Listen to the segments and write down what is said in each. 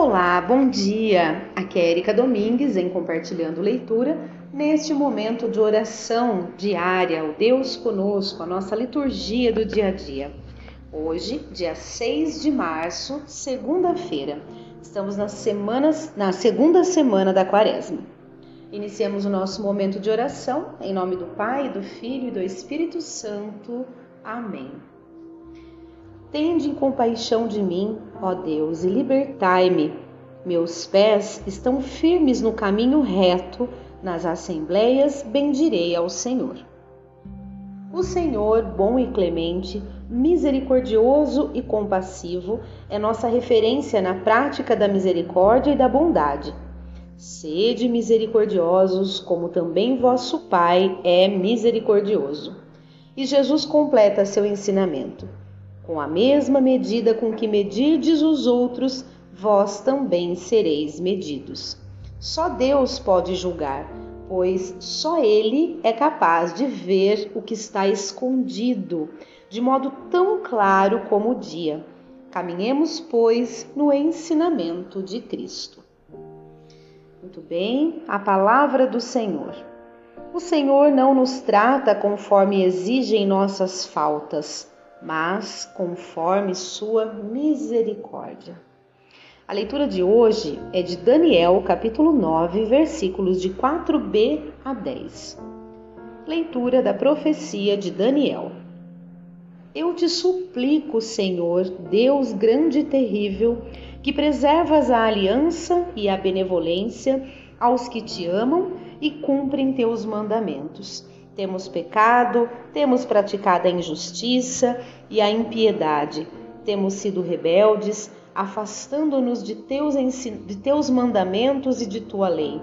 Olá, bom dia! Aqui é Erika Domingues em Compartilhando Leitura, neste momento de oração diária, o Deus conosco, a nossa liturgia do dia a dia. Hoje, dia 6 de março, segunda-feira, estamos na segunda semana da quaresma. Iniciamos o nosso momento de oração em nome do Pai, do Filho e do Espírito Santo. Amém. Tende compaixão de mim, ó Deus, e libertai-me. Meus pés estão firmes no caminho reto, nas assembleias bendirei ao Senhor. O Senhor, bom e clemente, misericordioso e compassivo, é nossa referência na prática da misericórdia e da bondade. Sede misericordiosos, como também vosso Pai é misericordioso. E Jesus completa seu ensinamento. Com a mesma medida com que medirdes os outros, vós também sereis medidos. Só Deus pode julgar, pois só Ele é capaz de ver o que está escondido, de modo tão claro como o dia. Caminhemos, pois, no ensinamento de Cristo. Muito bem, a palavra do Senhor. O Senhor não nos trata conforme exigem nossas faltas mas conforme sua misericórdia. A leitura de hoje é de Daniel, capítulo 9, versículos de 4b a 10. Leitura da profecia de Daniel. Eu te suplico, Senhor, Deus grande e terrível, que preservas a aliança e a benevolência aos que te amam e cumprem teus mandamentos temos pecado, temos praticado a injustiça e a impiedade, temos sido rebeldes, afastando-nos de teus, de teus mandamentos e de tua lei.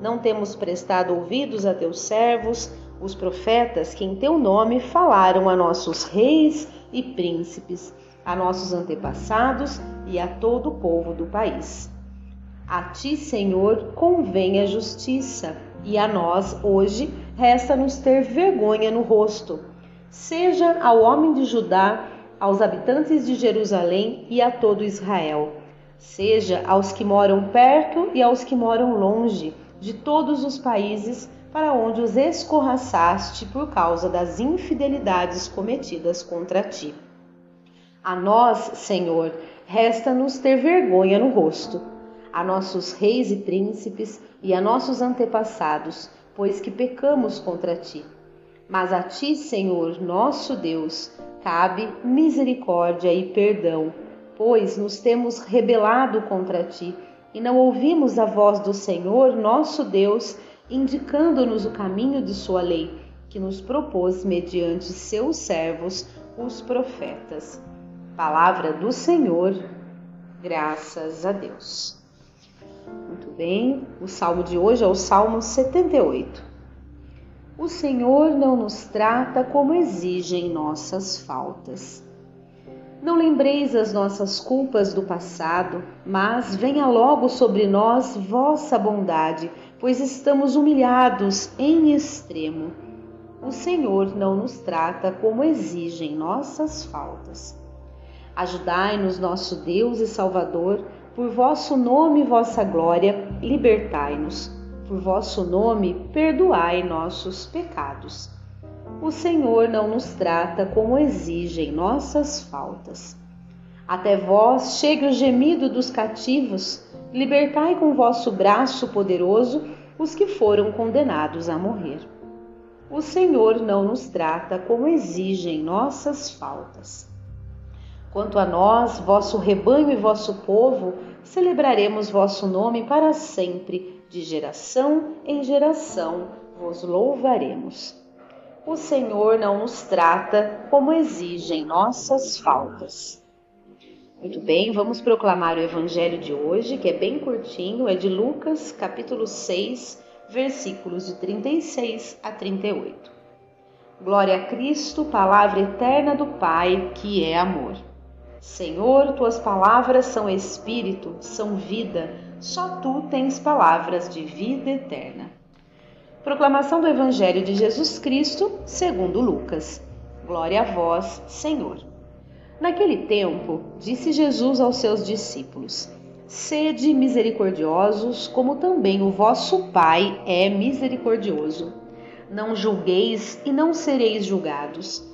Não temos prestado ouvidos a teus servos, os profetas que em teu nome falaram a nossos reis e príncipes, a nossos antepassados e a todo o povo do país. A ti, Senhor, convém a justiça, e a nós, hoje, resta-nos ter vergonha no rosto, seja ao homem de Judá, aos habitantes de Jerusalém e a todo Israel, seja aos que moram perto e aos que moram longe, de todos os países para onde os escorraçaste por causa das infidelidades cometidas contra ti. A nós, Senhor, resta-nos ter vergonha no rosto, a nossos reis e príncipes e a nossos antepassados, pois que pecamos contra ti. Mas a ti, Senhor, nosso Deus, cabe misericórdia e perdão, pois nos temos rebelado contra ti e não ouvimos a voz do Senhor, nosso Deus, indicando-nos o caminho de sua lei, que nos propôs mediante seus servos, os profetas. Palavra do Senhor, graças a Deus. Muito bem, o salmo de hoje é o Salmo 78. O Senhor não nos trata como exigem nossas faltas. Não lembreis as nossas culpas do passado, mas venha logo sobre nós vossa bondade, pois estamos humilhados em extremo. O Senhor não nos trata como exigem nossas faltas. Ajudai-nos, nosso Deus e Salvador, por vosso nome vossa glória, libertai-nos. Por vosso nome, perdoai nossos pecados. O Senhor não nos trata como exigem nossas faltas. Até vós chegue o gemido dos cativos, libertai com vosso braço poderoso os que foram condenados a morrer. O Senhor não nos trata como exigem nossas faltas. Quanto a nós, vosso rebanho e vosso povo, celebraremos vosso nome para sempre, de geração em geração vos louvaremos. O Senhor não nos trata como exigem nossas faltas. Muito bem, vamos proclamar o evangelho de hoje, que é bem curtinho, é de Lucas, capítulo 6, versículos de 36 a 38. Glória a Cristo, palavra eterna do Pai, que é amor. Senhor, tuas palavras são espírito, são vida, só tu tens palavras de vida eterna. Proclamação do Evangelho de Jesus Cristo, segundo Lucas. Glória a vós, Senhor. Naquele tempo, disse Jesus aos seus discípulos: Sede misericordiosos, como também o vosso Pai é misericordioso. Não julgueis e não sereis julgados.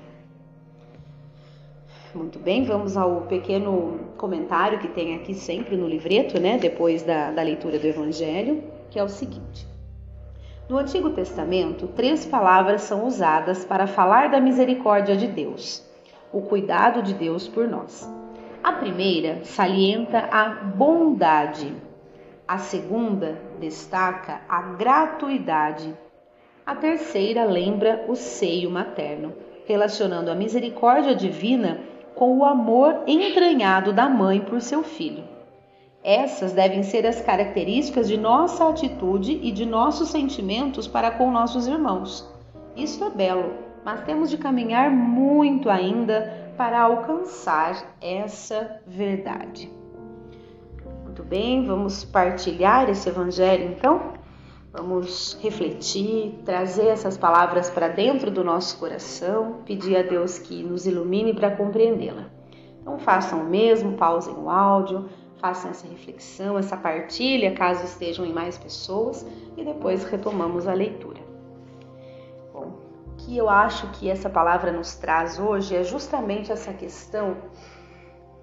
Muito bem, vamos ao pequeno comentário que tem aqui sempre no livreto, né? Depois da, da leitura do Evangelho, que é o seguinte. No Antigo Testamento, três palavras são usadas para falar da misericórdia de Deus, o cuidado de Deus por nós. A primeira salienta a bondade, a segunda destaca a gratuidade. A terceira lembra o seio materno, relacionando a misericórdia divina com o amor entranhado da mãe por seu filho. Essas devem ser as características de nossa atitude e de nossos sentimentos para com nossos irmãos. Isso é belo, mas temos de caminhar muito ainda para alcançar essa verdade. Muito bem, vamos partilhar esse evangelho então? Vamos refletir, trazer essas palavras para dentro do nosso coração, pedir a Deus que nos ilumine para compreendê-la. Então façam o mesmo, pausem o áudio, façam essa reflexão, essa partilha, caso estejam em mais pessoas, e depois retomamos a leitura. Bom, o que eu acho que essa palavra nos traz hoje é justamente essa questão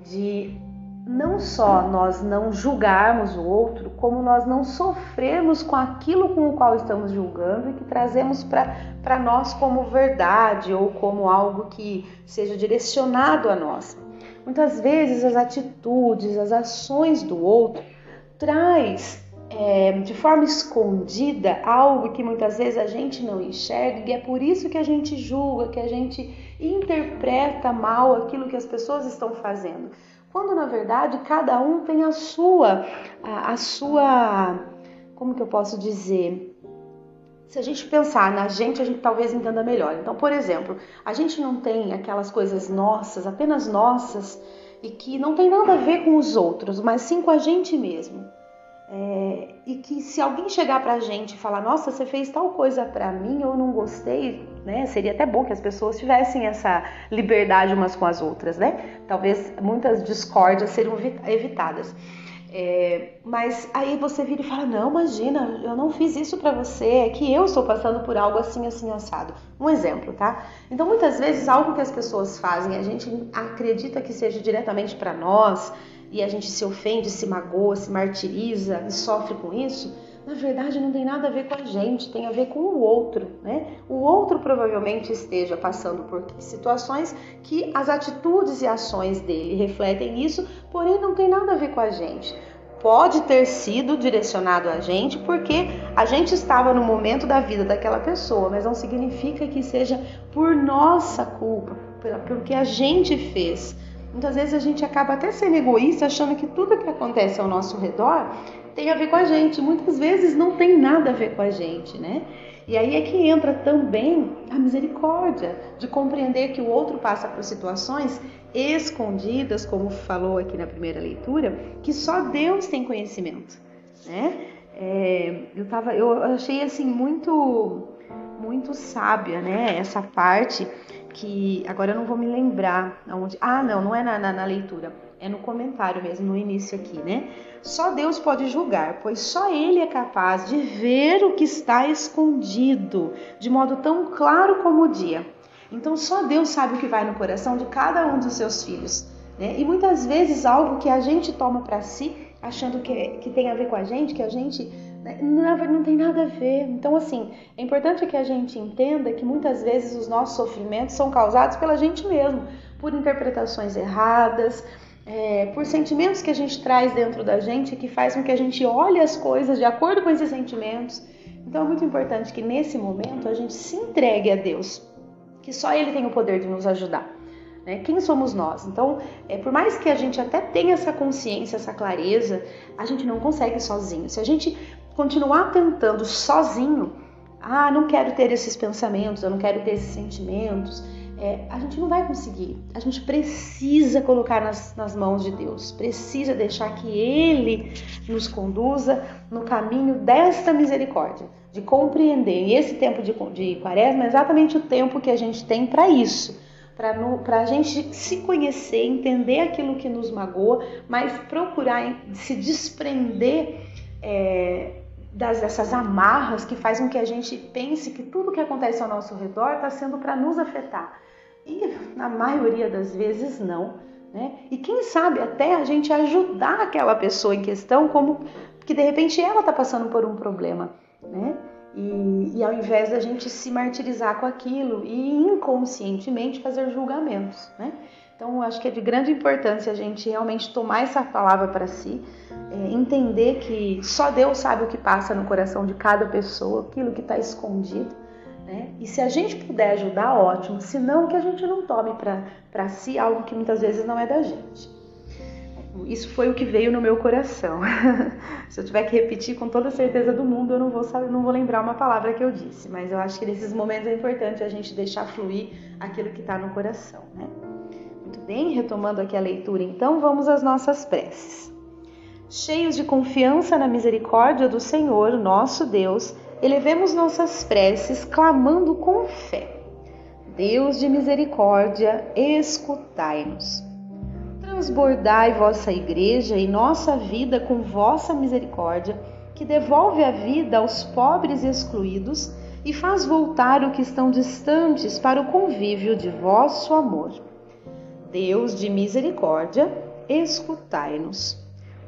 de não só nós não julgarmos o outro, como nós não sofrermos com aquilo com o qual estamos julgando e que trazemos para nós como verdade ou como algo que seja direcionado a nós. Muitas vezes as atitudes, as ações do outro traz é, de forma escondida algo que muitas vezes a gente não enxerga e é por isso que a gente julga, que a gente interpreta mal aquilo que as pessoas estão fazendo quando na verdade cada um tem a sua, a, a sua, como que eu posso dizer? Se a gente pensar na gente, a gente talvez entenda melhor. Então, por exemplo, a gente não tem aquelas coisas nossas, apenas nossas, e que não tem nada a ver com os outros, mas sim com a gente mesmo. É, e que se alguém chegar pra gente e falar, nossa, você fez tal coisa pra mim, eu não gostei, né? Seria até bom que as pessoas tivessem essa liberdade umas com as outras, né? Talvez muitas discórdias seriam evitadas. É, mas aí você vira e fala: Não, imagina, eu não fiz isso para você, é que eu estou passando por algo assim, assim, assado. Um exemplo, tá? Então, muitas vezes, algo que as pessoas fazem, a gente acredita que seja diretamente para nós, e a gente se ofende, se magoa, se martiriza e sofre com isso, na verdade não tem nada a ver com a gente, tem a ver com o outro, né? O outro provavelmente esteja passando por situações que as atitudes e ações dele refletem isso, porém não tem nada a ver com a gente. Pode ter sido direcionado a gente porque a gente estava no momento da vida daquela pessoa, mas não significa que seja por nossa culpa, pelo que a gente fez. Muitas vezes a gente acaba até sendo egoísta, achando que tudo que acontece ao nosso redor tem a ver com a gente. Muitas vezes não tem nada a ver com a gente, né? E aí é que entra também a misericórdia, de compreender que o outro passa por situações escondidas, como falou aqui na primeira leitura, que só Deus tem conhecimento, né? É, eu, tava, eu achei assim muito, muito sábia, né? Essa parte que agora eu não vou me lembrar onde. Ah, não, não é na, na, na leitura, é no comentário mesmo, no início aqui, né? Só Deus pode julgar, pois só Ele é capaz de ver o que está escondido de modo tão claro como o dia. Então só Deus sabe o que vai no coração de cada um dos seus filhos. Né? E muitas vezes algo que a gente toma para si, achando que, que tem a ver com a gente, que a gente né? Não, não tem nada a ver. Então, assim, é importante que a gente entenda que muitas vezes os nossos sofrimentos são causados pela gente mesmo, por interpretações erradas, é, por sentimentos que a gente traz dentro da gente que faz com que a gente olhe as coisas de acordo com esses sentimentos. Então, é muito importante que nesse momento a gente se entregue a Deus, que só Ele tem o poder de nos ajudar. Né? Quem somos nós? Então, é, por mais que a gente até tenha essa consciência, essa clareza, a gente não consegue sozinho. Se a gente continuar tentando sozinho, ah, não quero ter esses pensamentos, eu não quero ter esses sentimentos, é, a gente não vai conseguir. A gente precisa colocar nas, nas, mãos de Deus, precisa deixar que Ele nos conduza no caminho desta misericórdia, de compreender. E esse tempo de, de quaresma é exatamente o tempo que a gente tem para isso. Para a gente se conhecer, entender aquilo que nos magoa, mas procurar se desprender é, das, dessas amarras que fazem com que a gente pense que tudo que acontece ao nosso redor está sendo para nos afetar. E na maioria das vezes não. Né? E quem sabe até a gente ajudar aquela pessoa em questão, como que de repente ela está passando por um problema. Né? E, e, ao invés da gente se martirizar com aquilo e inconscientemente fazer julgamentos. Né? Então, acho que é de grande importância a gente realmente tomar essa palavra para si, é, entender que só Deus sabe o que passa no coração de cada pessoa, aquilo que está escondido. Né? E se a gente puder ajudar, ótimo. Se não, que a gente não tome para si algo que muitas vezes não é da gente. Isso foi o que veio no meu coração. se eu tiver que repetir com toda certeza do mundo, eu não vou saber, não vou lembrar uma palavra que eu disse. Mas eu acho que nesses momentos é importante a gente deixar fluir aquilo que está no coração. Né? Muito bem, retomando aqui a leitura, então vamos às nossas preces. Cheios de confiança na misericórdia do Senhor, nosso Deus, elevemos nossas preces clamando com fé. Deus de misericórdia, escutai-nos. Transbordai vossa igreja e nossa vida com vossa misericórdia, que devolve a vida aos pobres e excluídos e faz voltar o que estão distantes para o convívio de vosso amor. Deus de misericórdia, escutai-nos.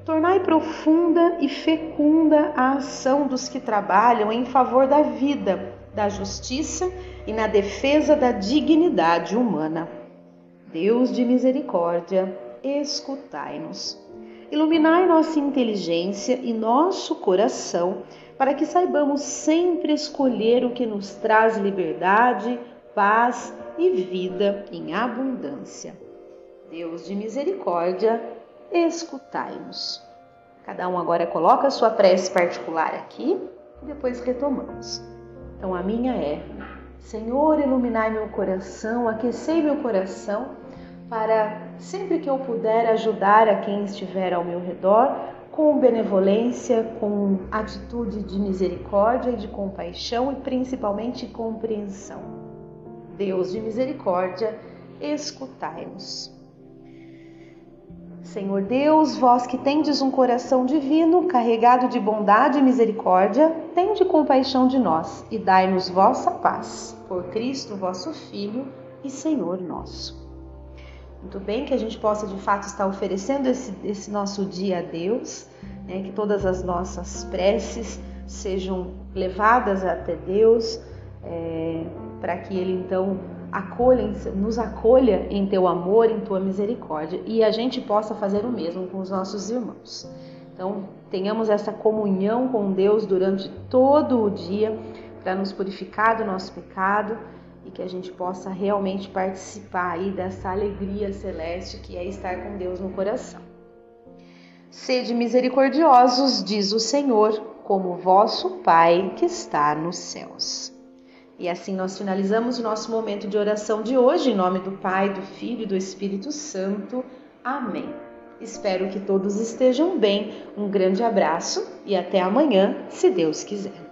Tornai profunda e fecunda a ação dos que trabalham em favor da vida, da justiça e na defesa da dignidade humana. Deus de misericórdia, escutai-nos. Iluminai nossa inteligência e nosso coração, para que saibamos sempre escolher o que nos traz liberdade, paz e vida em abundância. Deus de misericórdia, escutai-nos. Cada um agora coloca a sua prece particular aqui e depois retomamos. Então a minha é: Senhor, iluminai meu coração, aquecei meu coração, para sempre que eu puder ajudar a quem estiver ao meu redor, com benevolência, com atitude de misericórdia e de compaixão e principalmente compreensão. Deus de misericórdia, escutai-nos. Senhor Deus, vós que tendes um coração divino, carregado de bondade e misericórdia, tende compaixão de nós e dai-nos vossa paz. Por Cristo, vosso Filho e Senhor nosso. Muito bem, que a gente possa de fato estar oferecendo esse, esse nosso dia a Deus, né? que todas as nossas preces sejam levadas até Deus, é, para que Ele então acolha, nos acolha em teu amor, em tua misericórdia e a gente possa fazer o mesmo com os nossos irmãos. Então, tenhamos essa comunhão com Deus durante todo o dia para nos purificar do nosso pecado e que a gente possa realmente participar aí dessa alegria celeste que é estar com Deus no coração. Sede misericordiosos, diz o Senhor, como vosso Pai que está nos céus. E assim nós finalizamos o nosso momento de oração de hoje, em nome do Pai, do Filho e do Espírito Santo. Amém. Espero que todos estejam bem. Um grande abraço e até amanhã, se Deus quiser.